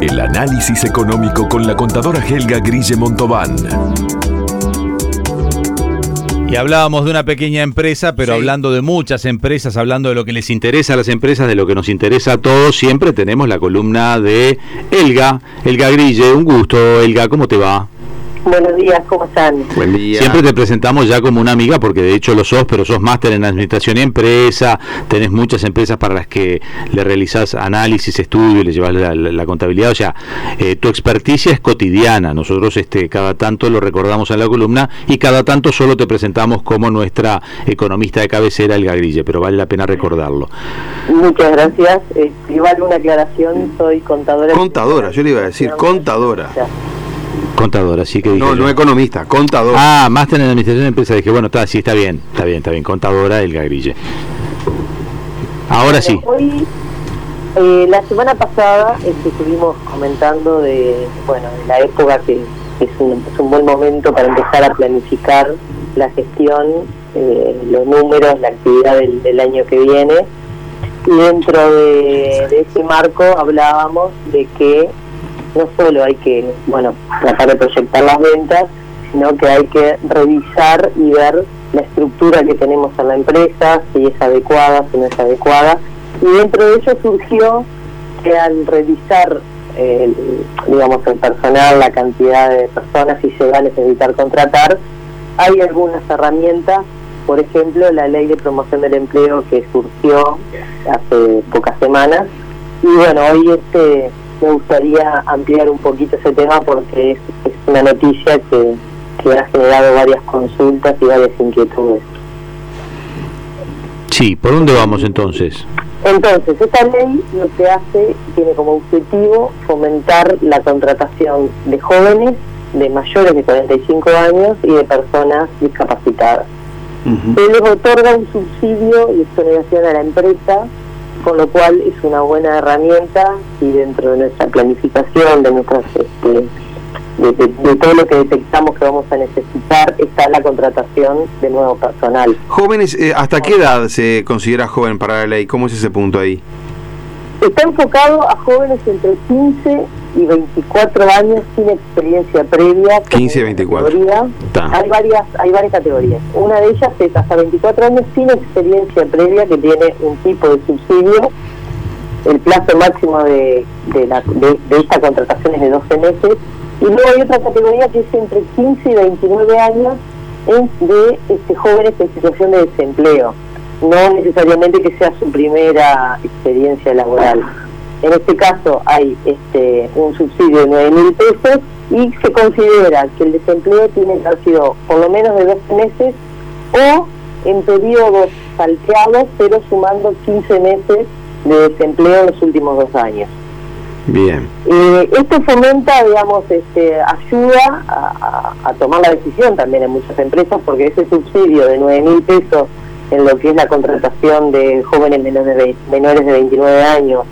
El análisis económico con la contadora Helga Grille Montobán. Y hablábamos de una pequeña empresa, pero hablando de muchas empresas, hablando de lo que les interesa a las empresas, de lo que nos interesa a todos, siempre tenemos la columna de Elga, Elga Grille. Un gusto, Elga, ¿cómo te va? Buenos días, ¿cómo están? Buen día. Siempre te presentamos ya como una amiga, porque de hecho lo sos, pero sos máster en administración y empresa, tenés muchas empresas para las que le realizás análisis, estudio, le llevas la, contabilidad, o sea, eh, tu experticia es cotidiana, nosotros este cada tanto lo recordamos en la columna y cada tanto solo te presentamos como nuestra economista de cabecera, el Gagrille, pero vale la pena recordarlo. Muchas gracias. Eh, igual una aclaración, soy contadora. Contadora, yo le iba a decir, contadora. Contadora, así que No, no economista, contadora. Ah, más en administración de empresa. Dije, bueno, está, sí, está bien, está bien, está bien. Contadora, el Gagrille. Ahora sí. Hoy, eh, la semana pasada este, estuvimos comentando de, bueno, de la época que es un, es un buen momento para empezar a planificar la gestión, eh, los números, la actividad del, año que viene. Y dentro de, de ese marco hablábamos de que no solo hay que, bueno, tratar de proyectar las ventas, sino que hay que revisar y ver la estructura que tenemos en la empresa, si es adecuada, si no es adecuada. Y dentro de ello surgió que al revisar, el, digamos, el personal, la cantidad de personas, si se va a necesitar contratar, hay algunas herramientas, por ejemplo, la ley de promoción del empleo que surgió hace pocas semanas. Y bueno, hoy este me gustaría ampliar un poquito ese tema porque es, una noticia que, ha generado varias consultas y varias inquietudes. Sí, ¿por dónde vamos entonces? Entonces, esta ley lo que hace, tiene como objetivo fomentar la contratación de jóvenes de mayores de 45 años y de personas discapacitadas. Se les otorga un subsidio y exoneración a la empresa con lo cual es una buena herramienta y dentro de nuestra planificación, de nuestras este, de, todo lo que detectamos que vamos a necesitar está la contratación de nuevo personal. Jóvenes, eh, ¿hasta qué edad se considera joven para la ley? ¿Cómo es ese punto ahí? Está enfocado a jóvenes entre 15 y 24 años sin experiencia previa. 15 y 24. Hay varias, hay varias categorías. Una de ellas es hasta 24 años sin experiencia previa que tiene un tipo de subsidio. El plazo máximo de, de, la, de, esta contratación es de 12 meses. Y luego hay otra categoría que es entre 15 y 29 años de este, jóvenes en situación de desempleo. No necesariamente que sea su primera experiencia laboral. En este caso hay este, un subsidio de 9 mil pesos y se considera que el desempleo tiene que haber sido por lo menos de 12 meses o en periodos salteados, pero sumando 15 meses de desempleo en los últimos dos años. Bien. Eh, esto fomenta, digamos, este, ayuda a, tomar la decisión también en muchas empresas, porque ese subsidio de 9 mil pesos en lo que es la contratación de jóvenes menores de, menores de 29 años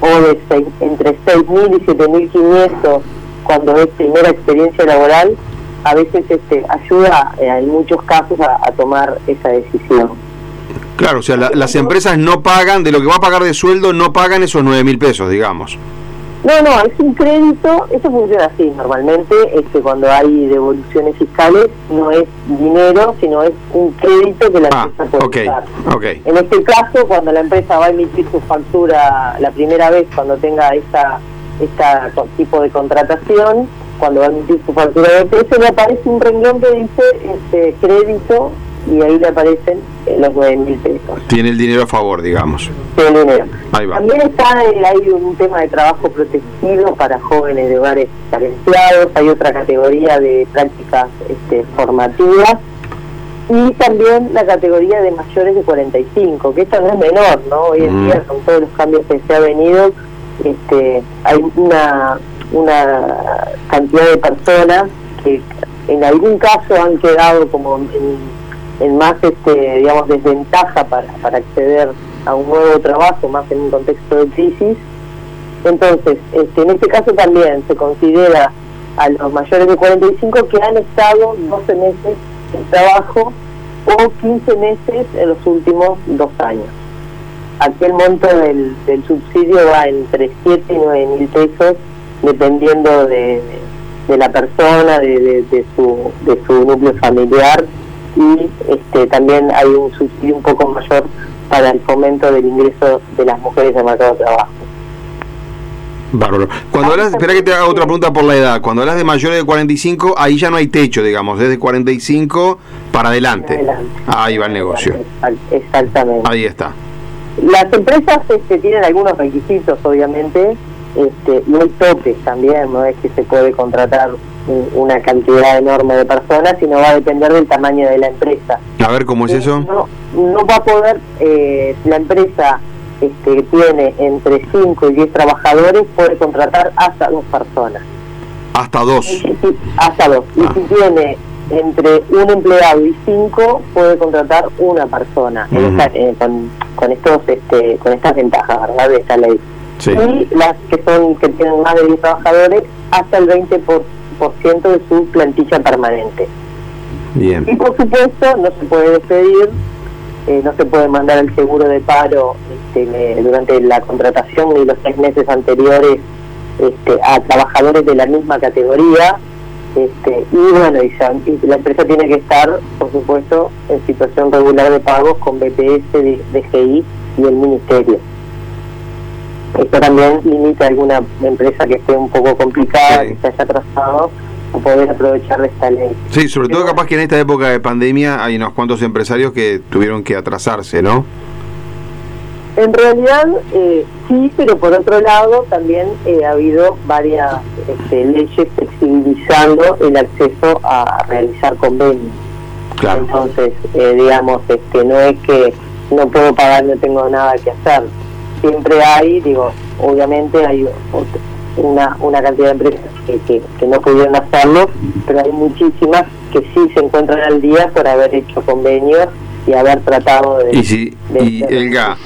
o de seis, entre 6.000 y 7.500 cuando es primera experiencia laboral, a veces este, ayuda eh, en muchos casos a, tomar esa decisión. Claro, o sea, las empresas no pagan, de lo que va a pagar de sueldo, no pagan esos 9 mil pesos, digamos. No, no, es un crédito, eso funciona así normalmente, este, cuando hay devoluciones fiscales no es dinero, sino es un crédito que la ah, empresa puede okay, En este caso, cuando la empresa va a emitir su factura la primera vez, cuando tenga esta, esta tipo de contratación, cuando va a emitir su factura de precio, le aparece un renglón que dice este, crédito y ahí le aparecen eh, los 9 mil pesos. Tiene el dinero a favor, digamos. Tiene dinero. También está eh, hay un tema de trabajo protegido para jóvenes de hogares carenciados, hay otra categoría de prácticas este, formativas y también la categoría de mayores de 45, que esta no es menor, ¿no? Hoy en día con todos los cambios que se ha venido, este, hay una, una cantidad de personas que en algún caso han quedado como en en más este digamos desventaja para, para acceder a un nuevo trabajo más en un contexto de crisis. Entonces este, en este caso también se considera a los mayores de 45 que han estado 12 meses en trabajo o 15 meses en los últimos dos años. Aquí el monto del, del subsidio va entre 7 y 9 mil pesos dependiendo de, de la persona, de, de, su, de su núcleo familiar y este, también hay un subsidio un poco mayor para el fomento del ingreso de las mujeres al mercado de trabajo. Bárbaro. Cuando hablas, espera que te haga otra pregunta por la edad. Cuando hablas de mayores de 45, ahí ya no hay techo, digamos, desde 45 para adelante. Adelante. Ahí va el negocio. Exactamente. Ahí está. Las empresas este, tienen algunos requisitos, obviamente, este, y hay topes también, no es que se puede contratar una cantidad enorme de personas, sino va a depender del tamaño de la empresa. A ver cómo es eso. No, no va a poder, eh, la empresa este, que tiene entre 5 y 10 trabajadores, puede contratar hasta dos personas. Hasta dos. Y si- hasta dos. Y Ah. si tiene entre un empleado y cinco, puede contratar una persona. En Ujú. esta- eh, con, con estos este, con estas ventajas, ¿verdad? De esta ley. Sí. Y las que son que tienen más de 10 trabajadores, hasta el 20% por, por ciento de su plantilla permanente. Y Bien. por supuesto, no se puede despedir, eh, no se puede mandar el seguro de paro este, durante la contratación ni los seis meses anteriores este, a trabajadores de la misma categoría. Este, y bueno, y, ya- y la empresa tiene que estar, por supuesto, en situación regular de pagos con BPS, DGI y el Ministerio. Esto también limita a alguna empresa que esté un poco complicada, Sí. que se haya atrasado, a poder aprovechar de esta ley. Sí, sobre todo capaz que en esta época de pandemia hay unos cuantos empresarios que tuvieron que atrasarse, ¿no? En realidad eh, sí, pero por otro lado también eh, ha habido varias este, leyes flexibilizando el acceso a realizar convenios. Claro. Entonces, eh, digamos, este, no es que no puedo pagar, no tengo nada que hacer. Siempre hay, digo, obviamente hay una, una cantidad de empresas que, que, que no pudieron hacerlo, pero hay muchísimas que sí se encuentran al día por haber hecho convenios y haber tratado de... Y si, de- y de Elga,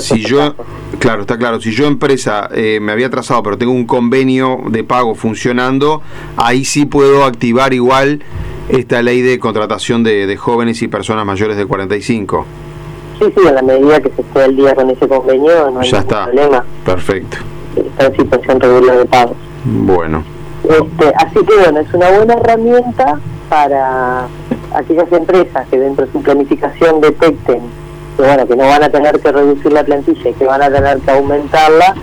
si yo, casos. claro, está claro, si yo empresa eh, me había atrasado, pero tengo un convenio de pago funcionando, ahí sí puedo activar igual esta ley de contratación de, de jóvenes y personas mayores de 45. Sí, sí, en la medida que se esté al día con ese convenio no hay Ya ningún está. problema. Perfecto. Está en situación regular de pagos. Bueno. Este, así que bueno, es una buena herramienta para aquellas empresas que dentro de su planificación detecten que bueno que no van a tener que reducir la plantilla y que van a tener que aumentarla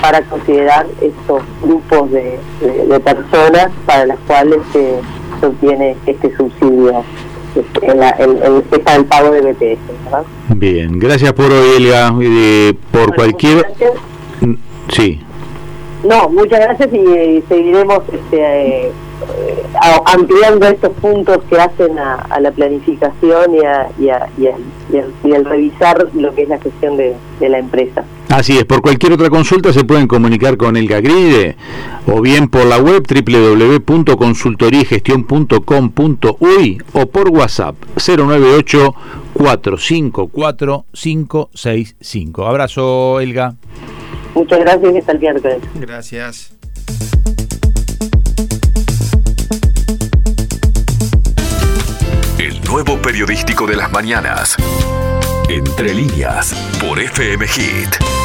para considerar estos grupos de, de- de personas para las cuales se, se obtiene este subsidio en, la, en, en respecto al pago de BPS. ¿verdad? Bien, gracias por hoy, Elga. Eh, por Bueno, cualquier. Mm, Sí, No, muchas gracias y, eh, seguiremos este, eh, ampliando estos puntos que hacen a, a la planificación y, a, y, a- y, a- y al- y al revisar lo que es la gestión de, de la empresa. así es. Por cualquier otra consulta se pueden comunicar con Elga Gride o bien por la web www.consultoriegestion.com.uy o por WhatsApp 098 454 565. Abrazo, Elga. Muchas gracias y hasta el miércoles. Gracias. Nuevo periodístico de las mañanas. Entre líneas, por FM Hit.